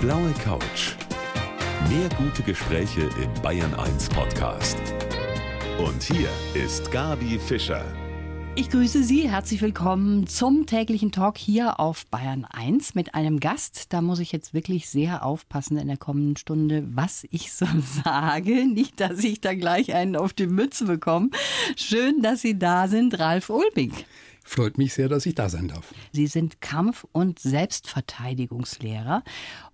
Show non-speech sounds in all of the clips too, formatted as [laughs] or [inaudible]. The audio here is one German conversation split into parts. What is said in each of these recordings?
blaue Couch. Mehr gute Gespräche im Bayern 1 Podcast. Und hier ist Gabi Fischer. Ich grüße Sie, herzlich willkommen zum täglichen Talk hier auf Bayern 1 mit einem Gast. Da muss ich jetzt wirklich sehr aufpassen in der kommenden Stunde, was ich so [laughs] sage. Nicht, dass ich da gleich einen auf die Mütze bekomme. Schön, dass Sie da sind, Ralf Ulbig. Freut mich sehr, dass ich da sein darf. Sie sind Kampf- und Selbstverteidigungslehrer.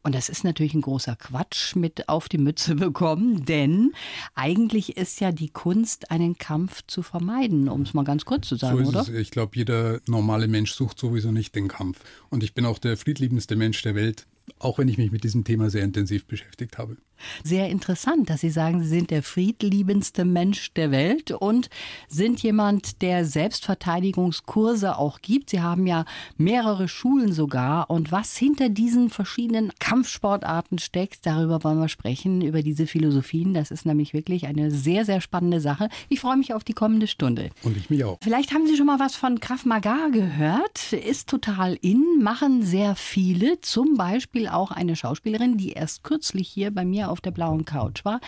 Und das ist natürlich ein großer Quatsch mit auf die Mütze [laughs] bekommen, denn eigentlich ist ja die Kunst, einen Kampf zu vermeiden, um es mal ganz kurz zu sagen, so oder? Es. Ich glaube, jeder normale Mensch sucht sowieso nicht den Kampf. Und ich bin auch der friedliebendste Mensch der Welt, auch wenn ich mich mit diesem Thema sehr intensiv beschäftigt habe. Sehr interessant, dass Sie sagen, Sie sind der friedliebendste Mensch der Welt und sind jemand, der Selbstverteidigungskurse auch gibt. Sie haben ja mehrere Schulen sogar. Und was hinter diesen verschiedenen Kampfsportarten steckt, darüber wollen wir sprechen, über diese Philosophien. Das ist nämlich wirklich eine sehr, sehr spannende Sache. Ich freue mich auf die kommende Stunde. Und ich mich auch. Vielleicht haben Sie schon mal was von Krav Maga gehört. Ist total in, machen sehr viele. Zum Beispiel auch eine Schauspielerin, die erst kürzlich hier bei mir auf der blauen Couch war,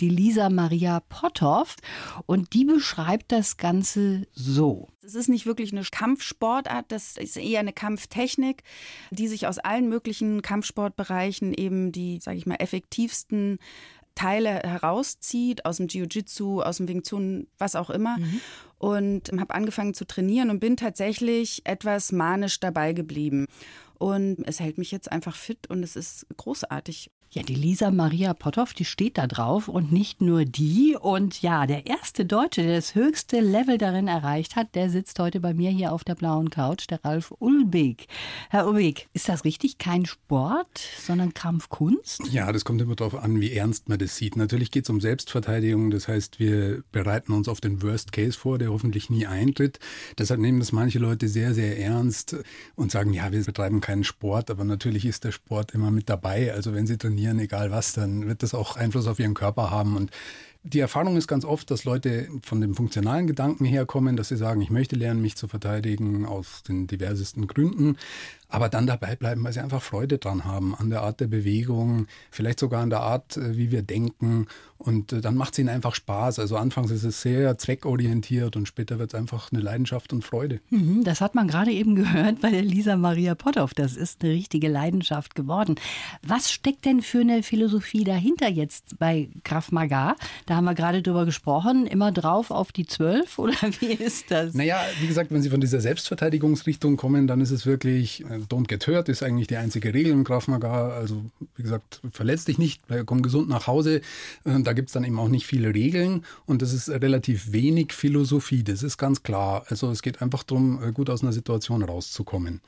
die Lisa Maria Potthoff. Und die beschreibt das Ganze so. Es ist nicht wirklich eine Kampfsportart, das ist eher eine Kampftechnik, die sich aus allen möglichen Kampfsportbereichen eben die, sage ich mal, effektivsten Teile herauszieht, aus dem Jiu-Jitsu, aus dem Wing Chun, was auch immer. Mhm. Und habe angefangen zu trainieren und bin tatsächlich etwas manisch dabei geblieben. Und es hält mich jetzt einfach fit und es ist großartig. Ja, die Lisa Maria Potthoff, die steht da drauf und nicht nur die. Und ja, der erste Deutsche, der das höchste Level darin erreicht hat, der sitzt heute bei mir hier auf der blauen Couch, der Ralf Ulbig. Herr Ulbig, ist das richtig kein Sport, sondern Kampfkunst? Ja, das kommt immer darauf an, wie ernst man das sieht. Natürlich geht es um Selbstverteidigung, das heißt, wir bereiten uns auf den Worst Case vor, der hoffentlich nie eintritt. Deshalb nehmen das manche Leute sehr, sehr ernst und sagen, ja, wir betreiben keinen Sport, aber natürlich ist der Sport immer mit dabei. Also wenn Sie trainieren, trainieren, egal was, dann wird das auch Einfluss auf ihren Körper haben. Und die Erfahrung ist ganz oft, dass Leute von dem funktionalen Gedanken herkommen, dass sie sagen, ich möchte lernen, mich zu verteidigen aus den diversesten Gründen aber dann dabei bleiben, weil sie einfach Freude dran haben, an der Art der Bewegung, vielleicht sogar an der Art, äh, wie wir denken. Und äh, dann macht es ihnen einfach Spaß. Also anfangs ist es sehr zweckorientiert und später wird es einfach eine Leidenschaft und Freude. Mhm, das hat man gerade eben gehört bei der Lisa Maria Potthoff. Das ist eine richtige Leidenschaft geworden. Was steckt denn für eine Philosophie dahinter jetzt bei Krav Maga? Da haben wir gerade drüber gesprochen. Immer drauf auf die Zwölf [laughs] oder wie ist das? Naja, wie gesagt, wenn Sie von dieser Selbstverteidigungsrichtung kommen, dann ist es wirklich äh, Don't get hurt ist eigentlich die einzige Regel im Krav Maga. Also wie gesagt, verletz dich nicht, komm gesund nach Hause. Äh, da gibt es dann eben auch nicht viele Regeln und das ist relativ wenig Philosophie, das ist ganz klar. Also es geht einfach darum, äh, gut aus einer Situation rauszukommen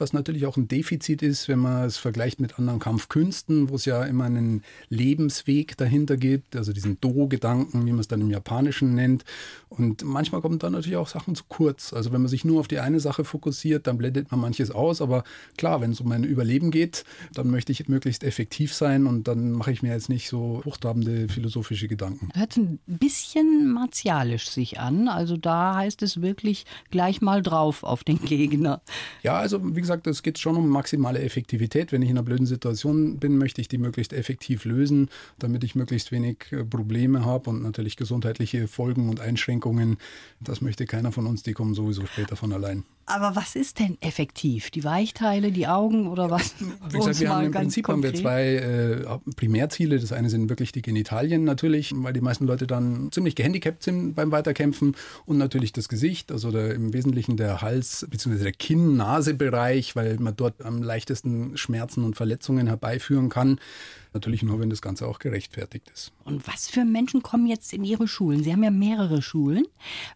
was natürlich auch ein Defizit ist, wenn man es vergleicht mit anderen Kampfkünsten, wo es ja immer einen Lebensweg dahinter gibt, also diesen Do-Gedanken, wie man es dann im Japanischen nennt. Und manchmal kommen dann natürlich auch Sachen zu kurz. Also wenn man sich nur auf die eine Sache fokussiert, dann blendet man manches aus. Aber klar, wenn es um mein Überleben geht, dann möchte ich möglichst effektiv sein und dann mache ich mir jetzt nicht so hochtrabende philosophische Gedanken. Hört ein bisschen martialisch sich an. Also da heißt es wirklich gleich mal drauf auf den Gegner. Ja, also wie gesagt, gesagt, es geht schon um maximale Effektivität. Wenn ich in einer blöden Situation bin, möchte ich die möglichst effektiv lösen, damit ich möglichst wenig äh, Probleme habe und natürlich gesundheitliche Folgen und Einschränkungen. Das möchte keiner von uns, die kommen sowieso später von allein. Aber was ist denn effektiv? Die Weichteile, die Augen oder was? Wie gesagt, wir haben im Prinzip haben wir zwei äh, Primärziele. Das eine sind wirklich die Genitalien natürlich, weil die meisten Leute dann ziemlich gehandicapt sind beim Weiterkämpfen und natürlich das Gesicht, also der, im Wesentlichen der Hals- bzw. der Kinn-Nase-Bereich, weil man dort am leichtesten Schmerzen und Verletzungen herbeiführen kann. Natürlich nur, wenn das Ganze auch gerechtfertigt ist. Und was für Menschen kommen jetzt in Ihre Schulen? Sie haben ja mehrere Schulen.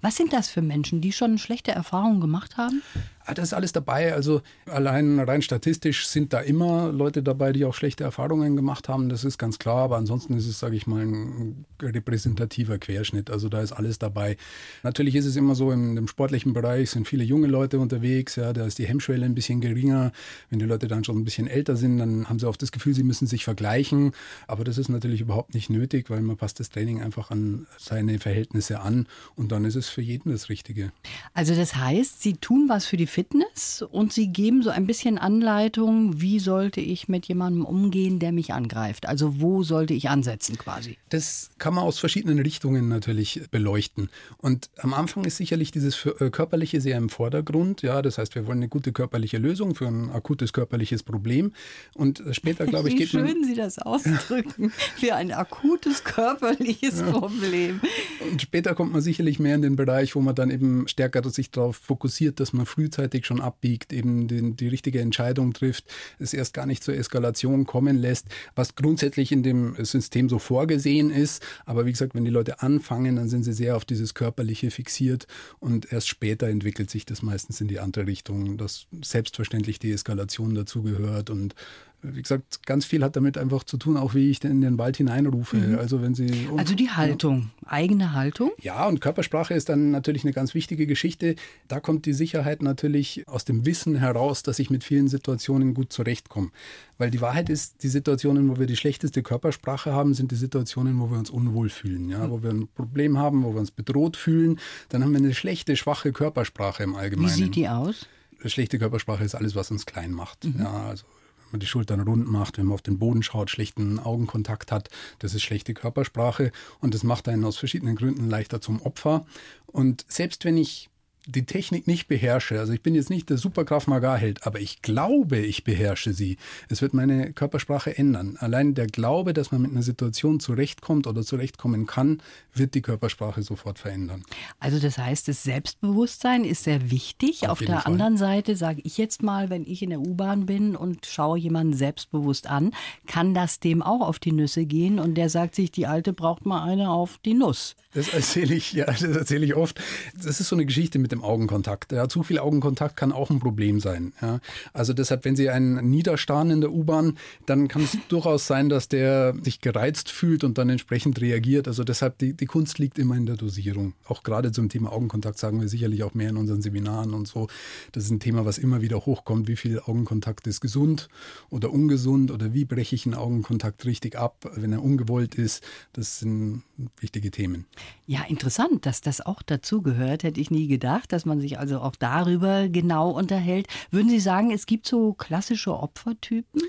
Was sind das für Menschen, die schon schlechte Erfahrungen gemacht haben? Ah, das ist alles dabei. Also allein rein statistisch sind da immer Leute dabei, die auch schlechte Erfahrungen gemacht haben. Das ist ganz klar. Aber ansonsten ist es, sage ich mal, ein repräsentativer Querschnitt. Also da ist alles dabei. Natürlich ist es immer so, in dem sportlichen Bereich sind viele junge Leute unterwegs. Ja, da ist die Hemmschwelle ein bisschen geringer. Wenn die Leute dann schon ein bisschen älter sind, dann haben sie oft das Gefühl, sie müssen sich vergleichen. Aber das ist natürlich überhaupt nicht nötig, weil man passt das Training einfach an seine Verhältnisse an und dann ist es für jeden das Richtige. Also das heißt, Sie tun was für die Fitness und Sie geben so ein bisschen Anleitung, wie sollte ich mit jemandem umgehen, der mich angreift. Also wo sollte ich ansetzen quasi? Das kann man aus verschiedenen Richtungen natürlich beleuchten. Und am Anfang ist sicherlich dieses äh, Körperliche sehr im Vordergrund. Ja, das heißt, wir wollen eine gute körperliche Lösung für ein akutes körperliches Problem. Und später, glaube ich, wie geht schön man. Sie das ausdrücken. [laughs] für ein akutes körperliches ja. Problem. Und später kommt man sicherlich mehr in den Bereich, wo man dann eben stärker sich darauf fokussiert, dass man frühzeitig schon abbiegt, eben den, die richtige Entscheidung trifft, es erst gar nicht zur Eskalation kommen lässt, was grundsätzlich in dem System so vorgesehen ist. Aber wie gesagt, wenn die Leute anfangen, dann sind sie sehr auf dieses Körperliche fixiert und erst später entwickelt sich das meistens in die andere Richtung, dass selbstverständlich die Eskalation dazugehört und wie gesagt, ganz viel hat damit einfach zu tun, auch wie ich in den Wald hineinrufe. Mhm. Also wenn Sie also die Haltung, ja. eigene Haltung. Ja, und Körpersprache ist dann natürlich eine ganz wichtige Geschichte. Da kommt die Sicherheit natürlich aus dem Wissen heraus, dass ich mit vielen Situationen gut zurechtkomme. Weil die Wahrheit ist, die Situationen, wo wir die schlechteste Körpersprache haben, sind die Situationen, wo wir uns unwohl fühlen, ja, wo wir ein Problem haben, wo wir uns bedroht fühlen. Dann haben wir eine schlechte, schwache Körpersprache im Allgemeinen. Wie sieht die aus? Schlechte Körpersprache ist alles, was uns klein macht. Mhm. Ja, also man die Schultern rund macht, wenn man auf den Boden schaut, schlechten Augenkontakt hat. Das ist schlechte Körpersprache und das macht einen aus verschiedenen Gründen leichter zum Opfer. Und selbst wenn ich die Technik nicht beherrsche, also ich bin jetzt nicht der Superkraft Magar-Held, aber ich glaube, ich beherrsche sie. Es wird meine Körpersprache ändern. Allein der Glaube, dass man mit einer Situation zurechtkommt oder zurechtkommen kann, wird die Körpersprache sofort verändern. Also das heißt, das Selbstbewusstsein ist sehr wichtig. Auf, Auf der Fall. anderen Seite sage ich jetzt mal, wenn ich in der U-Bahn bin und schaue jemanden selbstbewusst an, kann das dem auch auf die Nüsse gehen und der sagt sich, die Alte braucht mal eine auf die Nuss. Das erzähle ich, ja, das erzähle ich oft. Das ist so eine Geschichte mit dem Augenkontakt. Ja, zu viel Augenkontakt kann auch ein Problem sein. Ja. Also deshalb, wenn Sie einen niederstarren in der U-Bahn, dann kann es [laughs] durchaus sein, dass der sich gereizt fühlt und dann entsprechend reagiert. Also deshalb, die, die Kunst liegt immer in der Dosierung. Auch gerade zum Thema Augenkontakt sagen wir sicherlich auch mehr in unseren Seminaren und so. Das ist ein Thema, was immer wieder hochkommt. Wie viel Augenkontakt ist gesund oder ungesund oder wie breche ich einen Augenkontakt richtig ab, wenn er ungewollt ist. Das sind wichtige Themen. Ja, interessant, dass das auch dazu gehört, hätte ich nie gedacht, dass man sich also auch darüber genau unterhält. Würden Sie sagen, es gibt so klassische Opfertypen?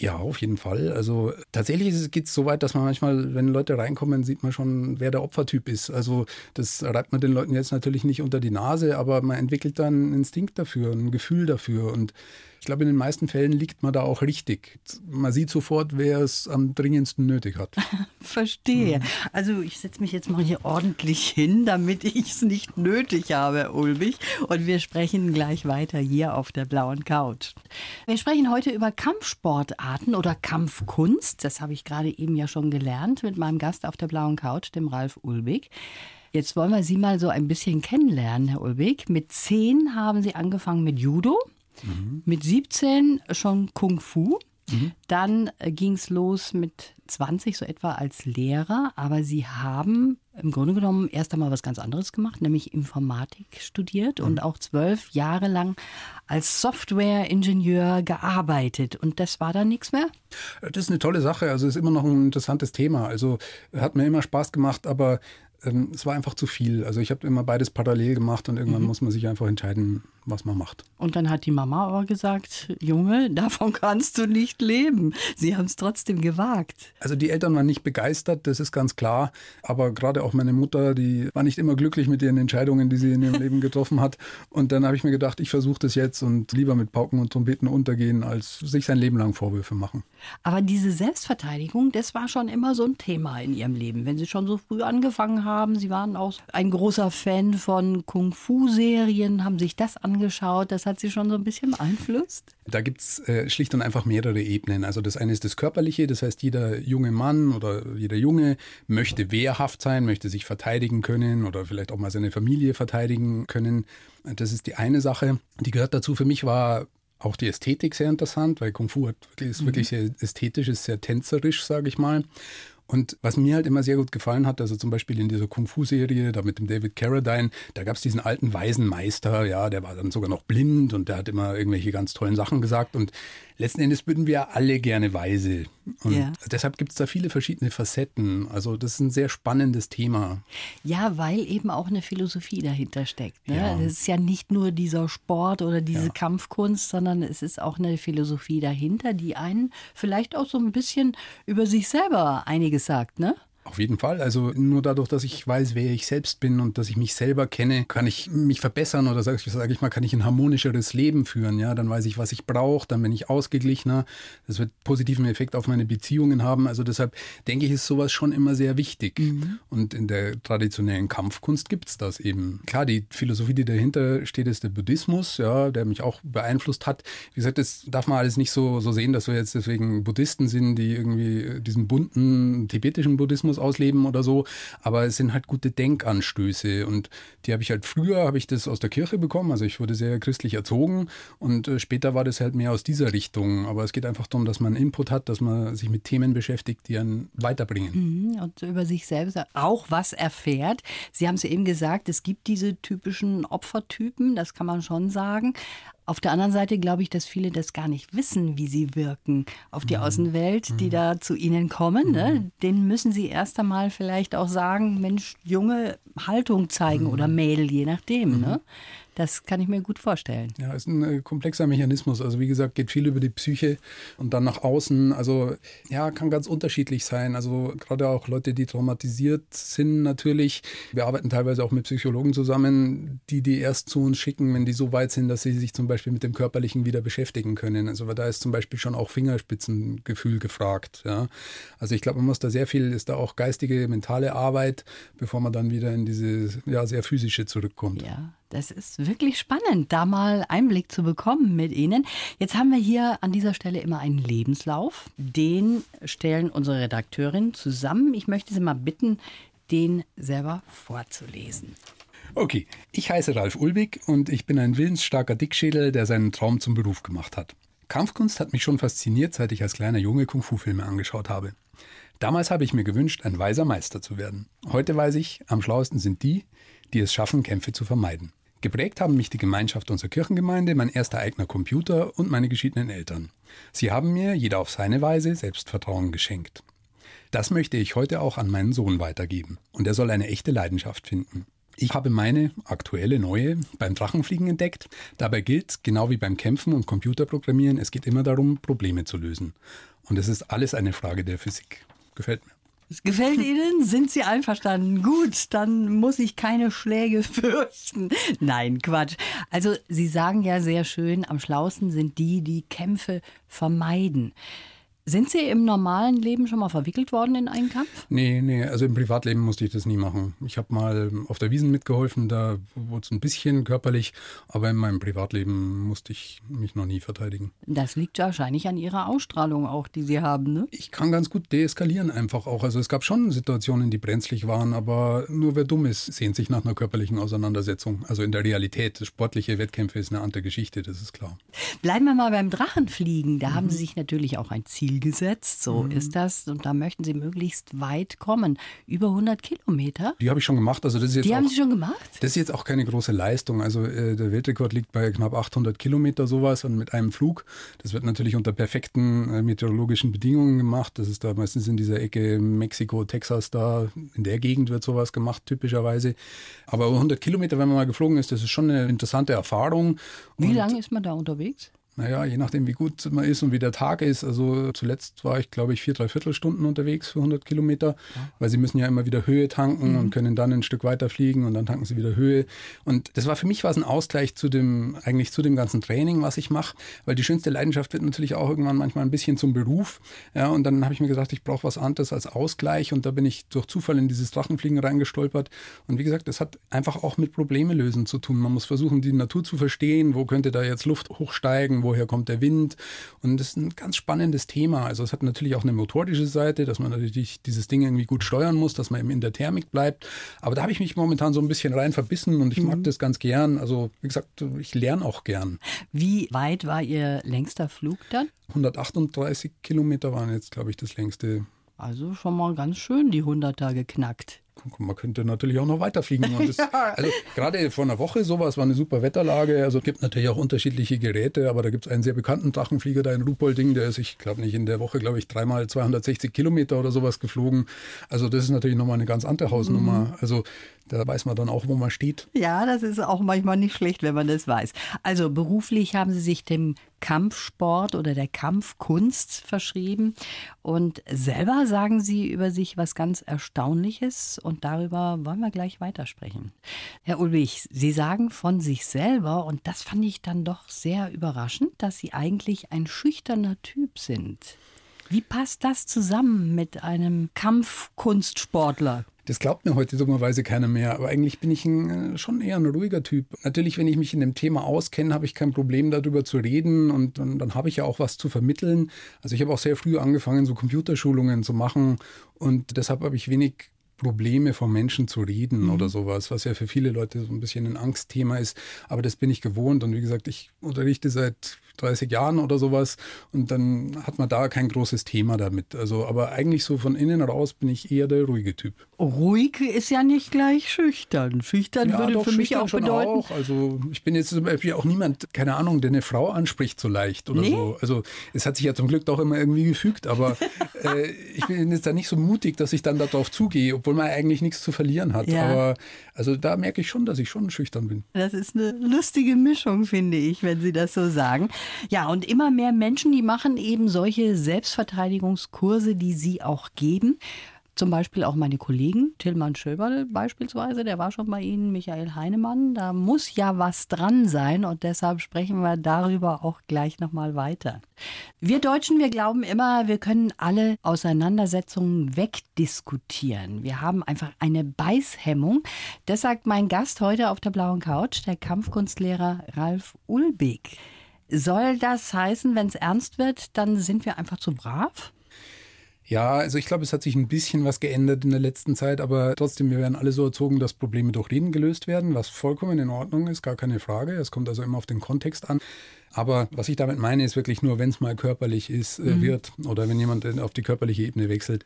Ja, auf jeden Fall. Also tatsächlich geht es so weit, dass man manchmal, wenn Leute reinkommen, sieht man schon, wer der Opfertyp ist. Also das reibt man den Leuten jetzt natürlich nicht unter die Nase, aber man entwickelt dann einen Instinkt dafür, ein Gefühl dafür. Und ich glaube, in den meisten Fällen liegt man da auch richtig. Man sieht sofort, wer es am dringendsten nötig hat. [laughs] Verstehe. Mhm. Also ich setze mich jetzt mal hier ordentlich hin, damit ich es nicht nötig habe, Ulbich. Und wir sprechen gleich weiter hier auf der blauen Couch. Wir sprechen heute über Kampfsportarten oder Kampfkunst. Das habe ich gerade eben ja schon gelernt mit meinem Gast auf der blauen Couch, dem Ralf Ulbig. Jetzt wollen wir Sie mal so ein bisschen kennenlernen, Herr Ulbig. Mit zehn haben Sie angefangen mit Judo. Mhm. Mit 17 schon Kung Fu. Mhm. Dann äh, ging es los mit 20 so etwa als Lehrer, aber Sie haben im Grunde genommen erst einmal was ganz anderes gemacht, nämlich Informatik studiert mhm. und auch zwölf Jahre lang als Software-Ingenieur gearbeitet. Und das war dann nichts mehr? Das ist eine tolle Sache. Also ist immer noch ein interessantes Thema. Also hat mir immer Spaß gemacht, aber ähm, es war einfach zu viel. Also ich habe immer beides parallel gemacht und irgendwann mhm. muss man sich einfach entscheiden, was man macht. Und dann hat die Mama aber gesagt, Junge, [laughs] davon kannst du nicht leben. Sie haben es trotzdem gewagt. Also die Eltern waren nicht begeistert, das ist ganz klar. Aber gerade auch meine Mutter, die war nicht immer glücklich mit ihren Entscheidungen, die sie in ihrem [laughs] Leben getroffen hat. Und dann habe ich mir gedacht, ich versuche das jetzt und lieber mit Pauken und Trompeten untergehen, als sich sein Leben lang Vorwürfe machen. Aber diese Selbstverteidigung, das war schon immer so ein Thema in ihrem Leben. Wenn Sie schon so früh angefangen haben, Sie waren auch ein großer Fan von Kung-Fu-Serien, haben sich das angeschaut angeschaut. Das hat Sie schon so ein bisschen beeinflusst? Da gibt es äh, schlicht und einfach mehrere Ebenen. Also das eine ist das Körperliche, das heißt, jeder junge Mann oder jeder Junge möchte wehrhaft sein, möchte sich verteidigen können oder vielleicht auch mal seine Familie verteidigen können. Das ist die eine Sache. Die gehört dazu. Für mich war auch die Ästhetik sehr interessant, weil Kung Fu hat, ist wirklich mhm. sehr ästhetisch, ist sehr tänzerisch, sage ich mal. Und was mir halt immer sehr gut gefallen hat, also zum Beispiel in dieser Kung-Fu-Serie, da mit dem David Carradine, da gab es diesen alten weisen Meister, ja, der war dann sogar noch blind und der hat immer irgendwelche ganz tollen Sachen gesagt. Und letzten Endes würden wir alle gerne weise Und ja. deshalb gibt es da viele verschiedene Facetten. Also das ist ein sehr spannendes Thema. Ja, weil eben auch eine Philosophie dahinter steckt. Ne? Ja. Es ist ja nicht nur dieser Sport oder diese ja. Kampfkunst, sondern es ist auch eine Philosophie dahinter, die einen vielleicht auch so ein bisschen über sich selber einiges sagt, ne? Auf jeden Fall. Also nur dadurch, dass ich weiß, wer ich selbst bin und dass ich mich selber kenne, kann ich mich verbessern oder sage sag ich mal, kann ich ein harmonischeres Leben führen. Ja, dann weiß ich, was ich brauche, dann bin ich ausgeglichener. Das wird positiven Effekt auf meine Beziehungen haben. Also deshalb denke ich, ist sowas schon immer sehr wichtig. Mhm. Und in der traditionellen Kampfkunst gibt es das eben. Klar, die Philosophie, die dahinter steht, ist der Buddhismus, ja, der mich auch beeinflusst hat. Wie gesagt, das darf man alles nicht so, so sehen, dass wir jetzt deswegen Buddhisten sind, die irgendwie diesen bunten tibetischen Buddhismus Buddhismus ausleben oder so, aber es sind halt gute Denkanstöße und die habe ich halt früher, habe ich das aus der Kirche bekommen, also ich wurde sehr christlich erzogen und äh, später war das halt mehr aus dieser Richtung, aber es geht einfach darum, dass man Input hat, dass man sich mit Themen beschäftigt, die einen weiterbringen. Mhm, und über sich selbst auch was erfährt. Sie haben es eben gesagt, es gibt diese typischen Opfertypen, das kann man schon sagen. Auf der anderen Seite glaube ich, dass viele das gar nicht wissen, wie sie wirken auf die mhm. Außenwelt, die mhm. da zu ihnen kommen. Ne? Mhm. Denen müssen sie erst einmal vielleicht auch sagen, Mensch, junge Haltung zeigen oder Mädel, je nachdem. Ne? Das kann ich mir gut vorstellen. Ja, ist ein äh, komplexer Mechanismus. Also wie gesagt, geht viel über die Psyche und dann nach außen. Also ja, kann ganz unterschiedlich sein. Also gerade auch Leute, die traumatisiert sind natürlich. Wir arbeiten teilweise auch mit Psychologen zusammen, die die erst zu uns schicken, wenn die so weit sind, dass sie sich zum Beispiel mit dem Körperlichen wieder beschäftigen können. Also da ist zum Beispiel schon auch Fingerspitzengefühl gefragt. Ja. Also ich glaube, man muss da sehr viel, ist da auch geistige, mentale Arbeit, bevor man dann wieder in diese ja, sehr physische zurückkommt. Ja. Das ist wirklich spannend, da mal Einblick zu bekommen mit Ihnen. Jetzt haben wir hier an dieser Stelle immer einen Lebenslauf. Den stellen unsere Redakteurin zusammen. Ich möchte Sie mal bitten, den selber vorzulesen. Okay, ich heiße Ralf Ulbig und ich bin ein willensstarker Dickschädel, der seinen Traum zum Beruf gemacht hat. Kampfkunst hat mich schon fasziniert, seit ich als kleiner Junge Kung-Fu-Filme angeschaut habe. Damals habe ich mir gewünscht, ein weiser Meister zu werden. Heute weiß ich, am schlauesten sind die, die es schaffen, Kämpfe zu vermeiden. Geprägt haben mich die Gemeinschaft unserer Kirchengemeinde, mein erster eigener Computer und meine geschiedenen Eltern. Sie haben mir, jeder auf seine Weise, Selbstvertrauen geschenkt. Das möchte ich heute auch an meinen Sohn weitergeben. Und er soll eine echte Leidenschaft finden. Ich habe meine aktuelle neue beim Drachenfliegen entdeckt. Dabei gilt, genau wie beim Kämpfen und Computerprogrammieren, es geht immer darum, Probleme zu lösen. Und es ist alles eine Frage der Physik. Gefällt mir. Es gefällt [laughs] Ihnen? Sind Sie einverstanden? Gut, dann muss ich keine Schläge [laughs] fürchten. Nein, Quatsch. Also Sie sagen ja sehr schön, am schlausten sind die, die Kämpfe vermeiden. Sind Sie im normalen Leben schon mal verwickelt worden in einen Kampf? Nee, nee, also im Privatleben musste ich das nie machen. Ich habe mal auf der Wiesen mitgeholfen, da wurde es ein bisschen körperlich, aber in meinem Privatleben musste ich mich noch nie verteidigen. Das liegt wahrscheinlich an Ihrer Ausstrahlung auch, die Sie haben, ne? Ich kann ganz gut deeskalieren einfach auch. Also es gab schon Situationen, die brenzlig waren, aber nur wer dumm ist, sehnt sich nach einer körperlichen Auseinandersetzung. Also in der Realität, sportliche Wettkämpfe ist eine andere Geschichte, das ist klar. Bleiben wir mal beim Drachenfliegen. Da mhm. haben Sie sich natürlich auch ein Ziel gesetzt, so mhm. ist das. Und da möchten Sie möglichst weit kommen. Über 100 Kilometer? Die habe ich schon gemacht. Also das ist jetzt Die auch, haben Sie schon gemacht? Das ist jetzt auch keine große Leistung. Also äh, der Weltrekord liegt bei knapp 800 Kilometer sowas und mit einem Flug. Das wird natürlich unter perfekten äh, meteorologischen Bedingungen gemacht. Das ist da meistens in dieser Ecke Mexiko, Texas, da in der Gegend wird sowas gemacht, typischerweise. Aber 100 Kilometer, wenn man mal geflogen ist, das ist schon eine interessante Erfahrung. Wie lange ist man da unterwegs? Naja, je nachdem, wie gut man ist und wie der Tag ist. Also zuletzt war ich, glaube ich, vier, drei Viertelstunden unterwegs für 100 Kilometer, ja. weil sie müssen ja immer wieder Höhe tanken mhm. und können dann ein Stück weiter fliegen und dann tanken sie wieder Höhe. Und das war für mich was ein Ausgleich zu dem, eigentlich zu dem ganzen Training, was ich mache, weil die schönste Leidenschaft wird natürlich auch irgendwann manchmal ein bisschen zum Beruf. Ja, und dann habe ich mir gesagt, ich brauche was anderes als Ausgleich und da bin ich durch Zufall in dieses Drachenfliegen reingestolpert. Und wie gesagt, das hat einfach auch mit Probleme lösen zu tun. Man muss versuchen, die Natur zu verstehen, wo könnte da jetzt Luft hochsteigen, wo woher kommt der Wind. Und das ist ein ganz spannendes Thema. Also es hat natürlich auch eine motorische Seite, dass man natürlich dieses Ding irgendwie gut steuern muss, dass man eben in der Thermik bleibt. Aber da habe ich mich momentan so ein bisschen rein verbissen und ich mhm. mag das ganz gern. Also wie gesagt, ich lerne auch gern. Wie weit war Ihr längster Flug dann? 138 Kilometer waren jetzt, glaube ich, das längste. Also schon mal ganz schön die 100er geknackt. Man könnte natürlich auch noch weiterfliegen. Und [laughs] das, also gerade vor einer Woche sowas war eine super Wetterlage. Also es gibt natürlich auch unterschiedliche Geräte, aber da gibt es einen sehr bekannten Drachenflieger da in Ruhpolding, der ist, ich glaube nicht, in der Woche, glaube ich, dreimal 260 Kilometer oder sowas geflogen. Also das ist natürlich nochmal eine ganz andere Hausnummer. Mhm. Also da weiß man dann auch, wo man steht. Ja, das ist auch manchmal nicht schlecht, wenn man das weiß. Also beruflich haben Sie sich dem Kampfsport oder der Kampfkunst verschrieben. Und selber sagen Sie über sich was ganz Erstaunliches und darüber wollen wir gleich weitersprechen. Herr Ulrich, Sie sagen von sich selber, und das fand ich dann doch sehr überraschend, dass Sie eigentlich ein schüchterner Typ sind. Wie passt das zusammen mit einem Kampfkunstsportler? Das glaubt mir heute dummerweise keiner mehr, aber eigentlich bin ich ein, äh, schon eher ein ruhiger Typ. Natürlich, wenn ich mich in dem Thema auskenne, habe ich kein Problem darüber zu reden und, und dann habe ich ja auch was zu vermitteln. Also ich habe auch sehr früh angefangen, so Computerschulungen zu machen und deshalb habe ich wenig Probleme vor Menschen zu reden mhm. oder sowas, was ja für viele Leute so ein bisschen ein Angstthema ist. Aber das bin ich gewohnt und wie gesagt, ich unterrichte seit 30 Jahren oder sowas. Und dann hat man da kein großes Thema damit. Also, aber eigentlich so von innen raus bin ich eher der ruhige Typ. Ruhig ist ja nicht gleich schüchtern. Schüchtern ja, würde doch, für mich auch bedeuten. Auch. Also ich bin jetzt zum Beispiel auch niemand, keine Ahnung, der eine Frau anspricht so leicht oder nee? so. Also es hat sich ja zum Glück doch immer irgendwie gefügt, aber [laughs] äh, ich bin jetzt da nicht so mutig, dass ich dann darauf zugehe, obwohl man eigentlich nichts zu verlieren hat. Ja. Aber also da merke ich schon, dass ich schon schüchtern bin. Das ist eine lustige Mischung, finde ich, wenn Sie das so sagen. Ja, und immer mehr Menschen, die machen eben solche Selbstverteidigungskurse, die Sie auch geben. Zum Beispiel auch meine Kollegen, Tillmann Schöberl beispielsweise, der war schon bei Ihnen, Michael Heinemann. Da muss ja was dran sein und deshalb sprechen wir darüber auch gleich nochmal weiter. Wir Deutschen, wir glauben immer, wir können alle Auseinandersetzungen wegdiskutieren. Wir haben einfach eine Beißhemmung. Das sagt mein Gast heute auf der blauen Couch, der Kampfkunstlehrer Ralf Ulbig. Soll das heißen, wenn es ernst wird, dann sind wir einfach zu brav? Ja, also ich glaube, es hat sich ein bisschen was geändert in der letzten Zeit, aber trotzdem, wir werden alle so erzogen, dass Probleme durch Reden gelöst werden, was vollkommen in Ordnung ist, gar keine Frage. Es kommt also immer auf den Kontext an. Aber was ich damit meine, ist wirklich nur, wenn es mal körperlich ist, äh, mhm. wird oder wenn jemand auf die körperliche Ebene wechselt,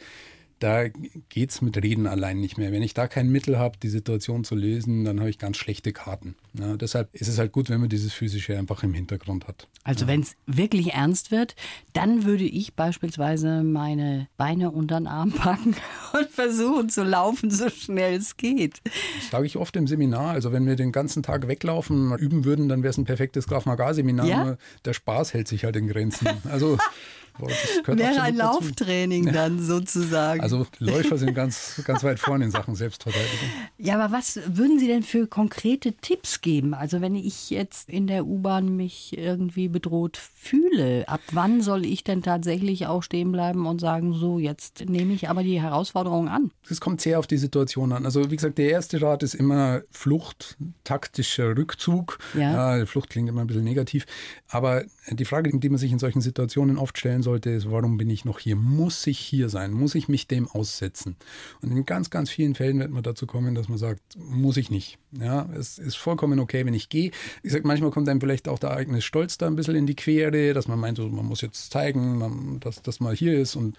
da geht es mit Reden allein nicht mehr. Wenn ich da kein Mittel habe, die Situation zu lösen, dann habe ich ganz schlechte Karten. Ja, deshalb ist es halt gut, wenn man dieses Physische einfach im Hintergrund hat. Also ja. wenn es wirklich ernst wird, dann würde ich beispielsweise meine Beine unter den Arm packen [laughs] und versuchen zu laufen, so schnell es geht. Das sage ich oft im Seminar. Also wenn wir den ganzen Tag weglaufen, üben würden, dann wäre es ein perfektes Graf Magar-Seminar. Ja? der Spaß hält sich halt in Grenzen. Also [laughs] Wäre ein Lauftraining dazu. [laughs] dann sozusagen. Also Läufer sind ganz, [laughs] ganz weit vorne in Sachen Selbstverteidigung. Ja, aber was würden Sie denn für konkrete Tipps geben? Also wenn ich jetzt in der U-Bahn mich irgendwie bedroht fühle, ab wann soll ich denn tatsächlich auch stehen bleiben und sagen, so, jetzt nehme ich aber die Herausforderung an? Es kommt sehr auf die Situation an. Also wie gesagt, der erste Rat ist immer Flucht, taktischer Rückzug. Ja. ja Flucht klingt immer ein bisschen negativ. Aber die Frage, die man sich in solchen Situationen oft stellen sollte, ist, warum bin ich noch hier? Muss ich hier sein? Muss ich mich dem aussetzen? Und in ganz, ganz vielen Fällen wird man dazu kommen, dass man sagt, muss ich nicht. Ja, es ist vollkommen okay, wenn ich gehe. Ich sage, manchmal kommt einem vielleicht auch der eigene Stolz da ein bisschen in die Quere, dass man meint, man muss jetzt zeigen, dass das mal hier ist und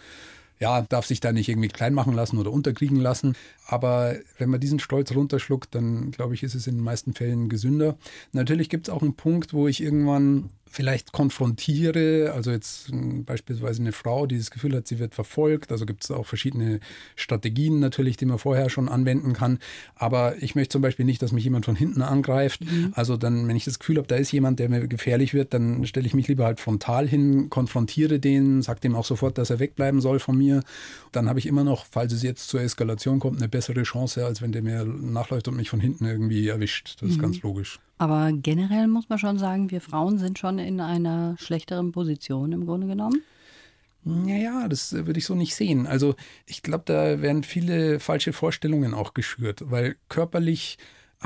ja, darf sich da nicht irgendwie klein machen lassen oder unterkriegen lassen. Aber wenn man diesen Stolz runterschluckt, dann glaube ich, ist es in den meisten Fällen gesünder. Natürlich gibt es auch einen Punkt, wo ich irgendwann vielleicht konfrontiere, also jetzt hm, beispielsweise eine Frau, die das Gefühl hat, sie wird verfolgt, also gibt es auch verschiedene Strategien natürlich, die man vorher schon anwenden kann, aber ich möchte zum Beispiel nicht, dass mich jemand von hinten angreift, mhm. also dann, wenn ich das Gefühl habe, da ist jemand, der mir gefährlich wird, dann stelle ich mich lieber halt frontal hin, konfrontiere den, sage dem auch sofort, dass er wegbleiben soll von mir, dann habe ich immer noch, falls es jetzt zur Eskalation kommt, eine bessere Chance, als wenn der mir nachläuft und mich von hinten irgendwie erwischt, das ist mhm. ganz logisch. Aber generell muss man schon sagen, wir Frauen sind schon in einer schlechteren Position im Grunde genommen. Naja, das würde ich so nicht sehen. Also ich glaube, da werden viele falsche Vorstellungen auch geschürt, weil körperlich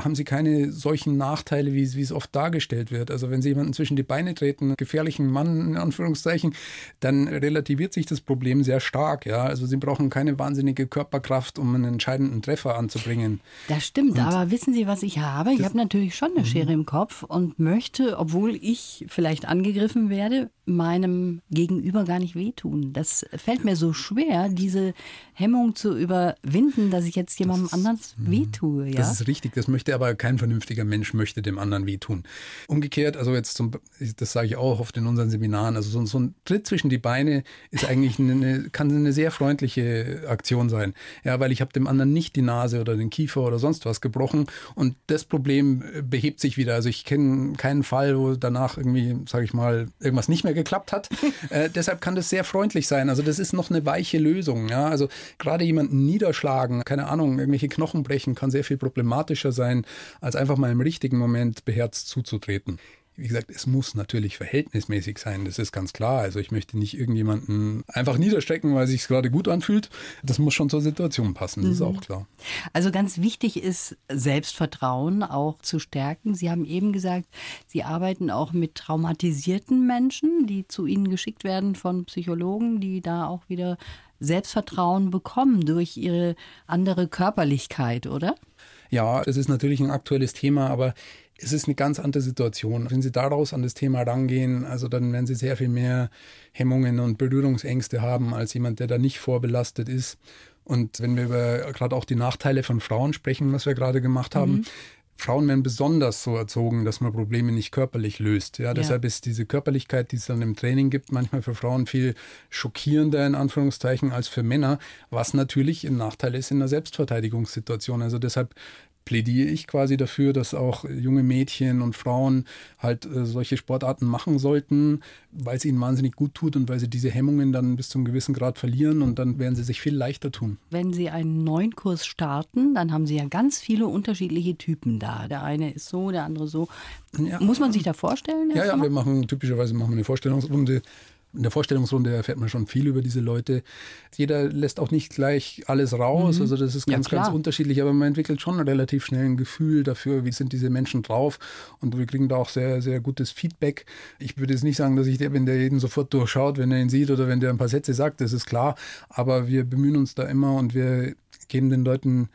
haben sie keine solchen Nachteile, wie, wie es oft dargestellt wird. Also wenn sie jemanden zwischen die Beine treten, gefährlichen Mann in Anführungszeichen, dann relativiert sich das Problem sehr stark. Ja, also sie brauchen keine wahnsinnige Körperkraft, um einen entscheidenden Treffer anzubringen. Das stimmt, und aber wissen Sie, was ich habe? Ich habe natürlich schon eine mhm. Schere im Kopf und möchte, obwohl ich vielleicht angegriffen werde, meinem Gegenüber gar nicht wehtun. Das fällt mir so schwer, diese Hemmung zu überwinden, dass ich jetzt jemandem das, anders mhm. wehtue. Ja? Das ist richtig, das möchte aber kein vernünftiger Mensch möchte dem anderen wehtun. Umgekehrt, also jetzt zum, das sage ich auch oft in unseren Seminaren, also so, so ein Tritt zwischen die Beine ist eigentlich eine, kann eine sehr freundliche Aktion sein. Ja, weil ich habe dem anderen nicht die Nase oder den Kiefer oder sonst was gebrochen und das Problem behebt sich wieder. Also ich kenne keinen Fall, wo danach irgendwie, sage ich mal, irgendwas nicht mehr geklappt hat. [laughs] äh, deshalb kann das sehr freundlich sein. Also das ist noch eine weiche Lösung. Ja, also gerade jemanden niederschlagen, keine Ahnung, irgendwelche Knochen brechen, kann sehr viel problematischer sein, als einfach mal im richtigen Moment beherzt zuzutreten wie gesagt, es muss natürlich verhältnismäßig sein, das ist ganz klar. Also ich möchte nicht irgendjemanden einfach niederstrecken, weil sich es gerade gut anfühlt. Das muss schon zur Situation passen, das mhm. ist auch klar. Also ganz wichtig ist Selbstvertrauen auch zu stärken. Sie haben eben gesagt, Sie arbeiten auch mit traumatisierten Menschen, die zu Ihnen geschickt werden von Psychologen, die da auch wieder Selbstvertrauen bekommen durch ihre andere Körperlichkeit, oder? Ja, das ist natürlich ein aktuelles Thema, aber es ist eine ganz andere Situation. Wenn Sie daraus an das Thema rangehen, also dann werden Sie sehr viel mehr Hemmungen und Berührungsängste haben als jemand, der da nicht vorbelastet ist. Und wenn wir über gerade auch die Nachteile von Frauen sprechen, was wir gerade gemacht haben, mhm. Frauen werden besonders so erzogen, dass man Probleme nicht körperlich löst. Ja, deshalb ist diese Körperlichkeit, die es dann im Training gibt, manchmal für Frauen viel schockierender in Anführungszeichen als für Männer, was natürlich ein Nachteil ist in einer Selbstverteidigungssituation. Also deshalb plädiere ich quasi dafür, dass auch junge Mädchen und Frauen halt äh, solche Sportarten machen sollten, weil es ihnen wahnsinnig gut tut und weil sie diese Hemmungen dann bis zu einem gewissen Grad verlieren und dann werden sie sich viel leichter tun. Wenn Sie einen neuen Kurs starten, dann haben Sie ja ganz viele unterschiedliche Typen da. Der eine ist so, der andere so. Ja. Muss man sich da vorstellen? Ja, ja, wir machen typischerweise machen wir eine Vorstellungsrunde in der Vorstellungsrunde erfährt man schon viel über diese Leute. Jeder lässt auch nicht gleich alles raus, mhm. also das ist ganz, ja, ganz unterschiedlich, aber man entwickelt schon relativ schnell ein Gefühl dafür, wie sind diese Menschen drauf und wir kriegen da auch sehr, sehr gutes Feedback. Ich würde jetzt nicht sagen, dass ich der bin, der jeden sofort durchschaut, wenn er ihn sieht oder wenn der ein paar Sätze sagt, das ist klar, aber wir bemühen uns da immer und wir geben den Leuten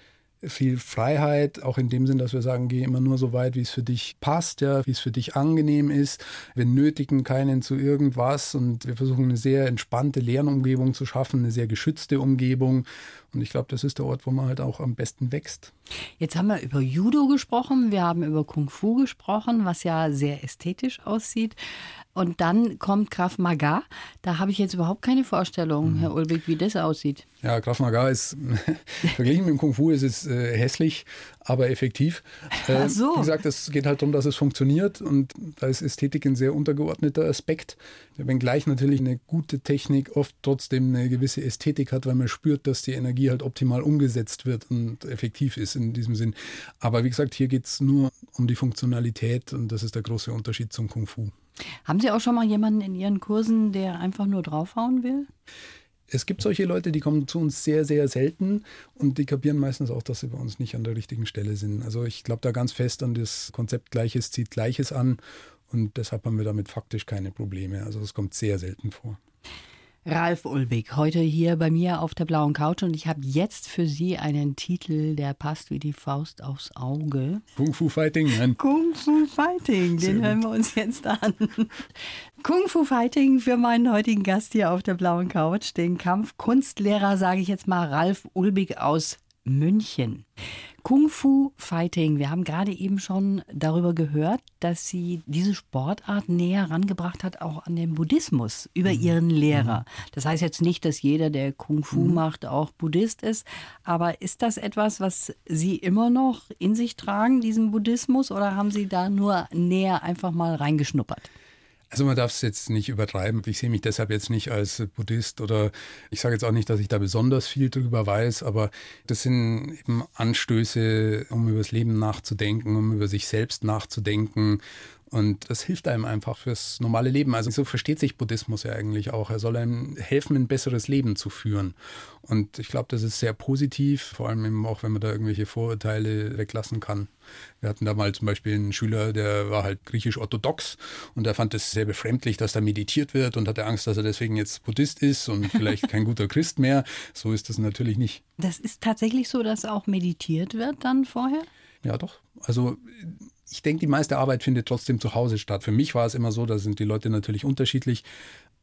viel Freiheit, auch in dem Sinn, dass wir sagen, geh immer nur so weit, wie es für dich passt, ja, wie es für dich angenehm ist. Wir nötigen keinen zu irgendwas und wir versuchen eine sehr entspannte Lernumgebung zu schaffen, eine sehr geschützte Umgebung. Und ich glaube, das ist der Ort, wo man halt auch am besten wächst. Jetzt haben wir über Judo gesprochen, wir haben über Kung Fu gesprochen, was ja sehr ästhetisch aussieht. Und dann kommt Graf Maga. Da habe ich jetzt überhaupt keine Vorstellung, mhm. Herr Ulrich, wie das aussieht. Ja, Graf Maga ist, [laughs] verglichen mit dem Kung Fu, ist es äh, hässlich, aber effektiv. [laughs] Äh, Ach so. Wie gesagt, es geht halt darum, dass es funktioniert und da ist Ästhetik ein sehr untergeordneter Aspekt. Wenngleich natürlich eine gute Technik oft trotzdem eine gewisse Ästhetik hat, weil man spürt, dass die Energie halt optimal umgesetzt wird und effektiv ist in diesem Sinn. Aber wie gesagt, hier geht es nur um die Funktionalität und das ist der große Unterschied zum Kung Fu. Haben Sie auch schon mal jemanden in Ihren Kursen, der einfach nur draufhauen will? Es gibt solche Leute, die kommen zu uns sehr, sehr selten und die kapieren meistens auch, dass sie bei uns nicht an der richtigen Stelle sind. Also ich glaube da ganz fest an das Konzept Gleiches zieht Gleiches an und deshalb haben wir damit faktisch keine Probleme. Also das kommt sehr selten vor. Ralf Ulbig, heute hier bei mir auf der blauen Couch und ich habe jetzt für Sie einen Titel, der passt wie die Faust aufs Auge. Kung Fu Fighting, nein. Kung Fu Fighting, den hören wir uns jetzt an. Kung Fu Fighting für meinen heutigen Gast hier auf der blauen Couch, den Kampfkunstlehrer, sage ich jetzt mal, Ralf Ulbig aus München. Kung Fu Fighting. Wir haben gerade eben schon darüber gehört, dass sie diese Sportart näher rangebracht hat, auch an den Buddhismus über mhm. ihren Lehrer. Mhm. Das heißt jetzt nicht, dass jeder, der Kung Fu mhm. macht, auch Buddhist ist. Aber ist das etwas, was Sie immer noch in sich tragen, diesen Buddhismus, oder haben Sie da nur näher einfach mal reingeschnuppert? Also man darf es jetzt nicht übertreiben. Ich sehe mich deshalb jetzt nicht als Buddhist oder ich sage jetzt auch nicht, dass ich da besonders viel drüber weiß, aber das sind eben Anstöße, um über das Leben nachzudenken, um über sich selbst nachzudenken und das hilft einem einfach fürs normale Leben. Also so versteht sich Buddhismus ja eigentlich auch. Er soll einem helfen, ein besseres Leben zu führen. Und ich glaube, das ist sehr positiv, vor allem eben auch, wenn man da irgendwelche Vorurteile weglassen kann. Wir hatten da mal zum Beispiel einen Schüler, der war halt griechisch-orthodox und der fand es sehr befremdlich, dass da meditiert wird und hatte Angst, dass er deswegen jetzt Buddhist ist und [laughs] vielleicht kein guter Christ mehr. So ist das natürlich nicht. Das ist tatsächlich so, dass auch meditiert wird dann vorher? Ja doch. Also ich denke, die meiste Arbeit findet trotzdem zu Hause statt. Für mich war es immer so, da sind die Leute natürlich unterschiedlich.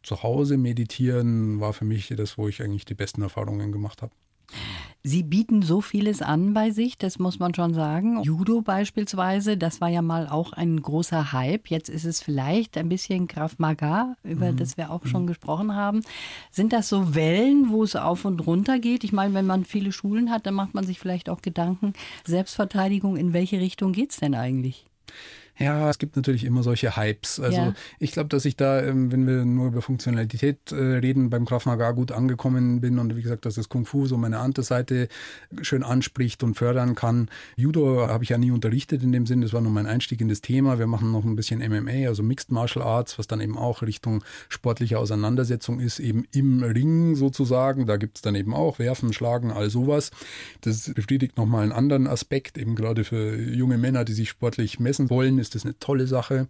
Zu Hause meditieren war für mich das, wo ich eigentlich die besten Erfahrungen gemacht habe. Sie bieten so vieles an bei sich, das muss man schon sagen. Judo beispielsweise, das war ja mal auch ein großer Hype. Jetzt ist es vielleicht ein bisschen Krav Maga, über mhm. das wir auch schon mhm. gesprochen haben. Sind das so Wellen, wo es auf und runter geht? Ich meine, wenn man viele Schulen hat, dann macht man sich vielleicht auch Gedanken, Selbstverteidigung, in welche Richtung geht es denn eigentlich? Ja, es gibt natürlich immer solche Hypes. Also ja. ich glaube, dass ich da, ähm, wenn wir nur über Funktionalität äh, reden, beim Krav Maga gut angekommen bin und wie gesagt, dass das Kung Fu so meine andere Seite schön anspricht und fördern kann. Judo habe ich ja nie unterrichtet in dem Sinn, das war nur mein Einstieg in das Thema. Wir machen noch ein bisschen MMA, also Mixed Martial Arts, was dann eben auch Richtung sportliche Auseinandersetzung ist, eben im Ring sozusagen. Da gibt es dann eben auch Werfen, Schlagen, all sowas. Das befriedigt nochmal einen anderen Aspekt, eben gerade für junge Männer, die sich sportlich messen wollen ist das eine tolle Sache.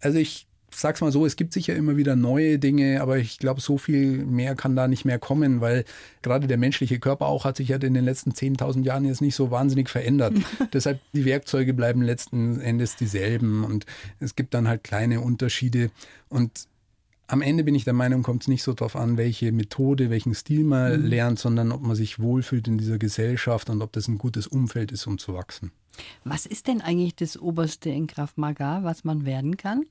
Also ich sag's mal so, es gibt sicher immer wieder neue Dinge, aber ich glaube, so viel mehr kann da nicht mehr kommen, weil gerade der menschliche Körper auch hat sich ja in den letzten 10.000 Jahren jetzt nicht so wahnsinnig verändert. [laughs] Deshalb die Werkzeuge bleiben letzten Endes dieselben und es gibt dann halt kleine Unterschiede und am Ende bin ich der Meinung, kommt es nicht so darauf an, welche Methode, welchen Stil man mhm. lernt, sondern ob man sich wohlfühlt in dieser Gesellschaft und ob das ein gutes Umfeld ist, um zu wachsen. Was ist denn eigentlich das Oberste in Kraft Maga, was man werden kann?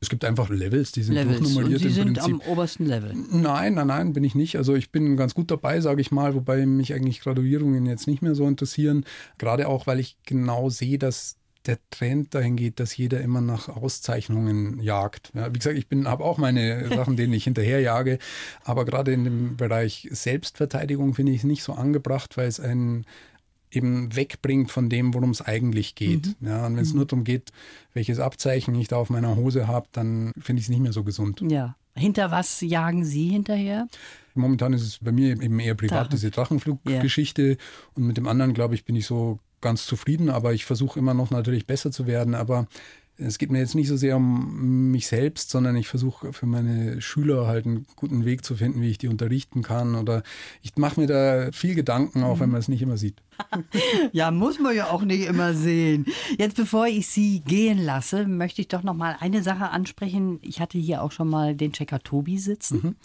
Es gibt einfach Levels, die sind Levels. durchnummeriert. Und Sie sind Prinzip. am obersten Level? Nein, nein, nein, bin ich nicht. Also ich bin ganz gut dabei, sage ich mal, wobei mich eigentlich Graduierungen jetzt nicht mehr so interessieren. Gerade auch, weil ich genau sehe, dass der Trend dahin geht, dass jeder immer nach Auszeichnungen jagt. Ja, wie gesagt, ich habe auch meine [laughs] Sachen, denen ich hinterherjage, aber gerade in dem Bereich Selbstverteidigung finde ich es nicht so angebracht, weil es einen eben wegbringt von dem, worum es eigentlich geht. Mhm. Ja, und wenn es mhm. nur darum geht, welches Abzeichen ich da auf meiner Hose habe, dann finde ich es nicht mehr so gesund. Ja. Hinter was jagen Sie hinterher? Momentan ist es bei mir eben eher privat, Drachen. diese Drachenfluggeschichte. Ja. Und mit dem anderen, glaube ich, bin ich so ganz zufrieden, aber ich versuche immer noch natürlich besser zu werden. Aber es geht mir jetzt nicht so sehr um mich selbst, sondern ich versuche für meine Schüler halt einen guten Weg zu finden, wie ich die unterrichten kann. Oder ich mache mir da viel Gedanken, auch wenn man es nicht immer sieht. [laughs] ja, muss man ja auch nicht immer sehen. Jetzt, bevor ich Sie gehen lasse, möchte ich doch noch mal eine Sache ansprechen. Ich hatte hier auch schon mal den Checker Tobi sitzen. Mhm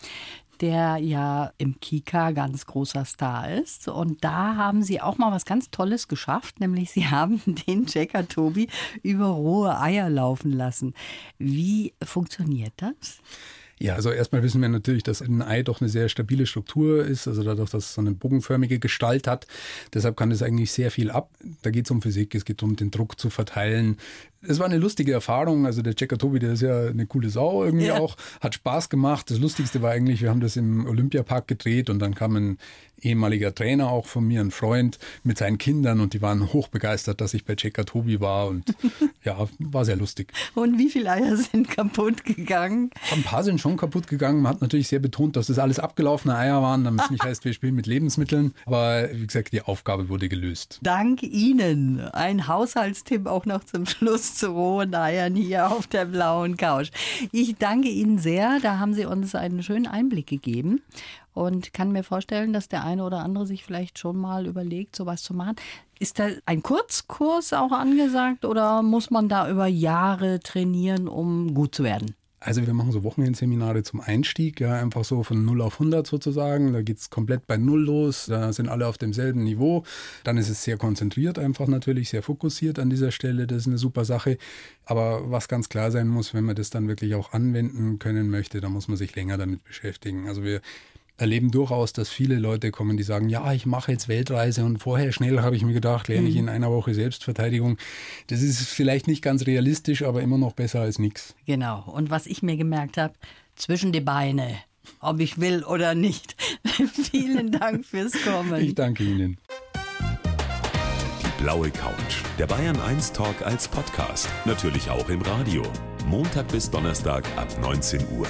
der ja im Kika ganz großer Star ist. Und da haben sie auch mal was ganz Tolles geschafft, nämlich sie [laughs] haben den Checker Tobi über rohe Eier laufen lassen. Wie funktioniert das? Ja, also erstmal wissen wir natürlich, dass ein Ei doch eine sehr stabile Struktur ist, also dadurch, dass es so eine bogenförmige Gestalt hat. Deshalb kann es eigentlich sehr viel ab. Da geht es um Physik, es geht um den Druck zu verteilen. Es war eine lustige Erfahrung. Also der Checker Tobi, der ist ja eine coole Sau irgendwie ja. auch, hat Spaß gemacht. Das Lustigste war eigentlich, wir haben das im Olympiapark gedreht und dann kam ein ehemaliger Trainer auch von mir, ein Freund mit seinen Kindern und die waren hochbegeistert, dass ich bei Checker Tobi war und [laughs] ja, war sehr lustig. Und wie viele Eier sind kaputt gegangen? Ein paar sind schon kaputt gegangen. Man hat natürlich sehr betont, dass das alles abgelaufene Eier waren, damit es nicht [laughs] heißt, wir spielen mit Lebensmitteln. Aber wie gesagt, die Aufgabe wurde gelöst. Dank Ihnen. Ein Haushaltstipp auch noch zum Schluss zu rohen Eiern hier auf der blauen Couch. Ich danke Ihnen sehr. Da haben Sie uns einen schönen Einblick gegeben und kann mir vorstellen, dass der eine oder andere sich vielleicht schon mal überlegt, sowas zu machen. Ist da ein Kurzkurs auch angesagt oder muss man da über Jahre trainieren, um gut zu werden? Also wir machen so Wochenendseminare zum Einstieg, ja, einfach so von 0 auf 100 sozusagen. Da geht es komplett bei Null los, da sind alle auf demselben Niveau. Dann ist es sehr konzentriert einfach natürlich, sehr fokussiert an dieser Stelle, das ist eine super Sache. Aber was ganz klar sein muss, wenn man das dann wirklich auch anwenden können möchte, dann muss man sich länger damit beschäftigen. Also wir erleben durchaus, dass viele Leute kommen, die sagen, ja, ich mache jetzt Weltreise und vorher schnell habe ich mir gedacht, lerne ich mhm. in einer Woche Selbstverteidigung. Das ist vielleicht nicht ganz realistisch, aber immer noch besser als nichts. Genau. Und was ich mir gemerkt habe, zwischen die Beine, ob ich will oder nicht. [laughs] Vielen Dank fürs Kommen. Ich danke Ihnen. Die blaue Couch. Der Bayern 1 Talk als Podcast. Natürlich auch im Radio. Montag bis Donnerstag ab 19 Uhr.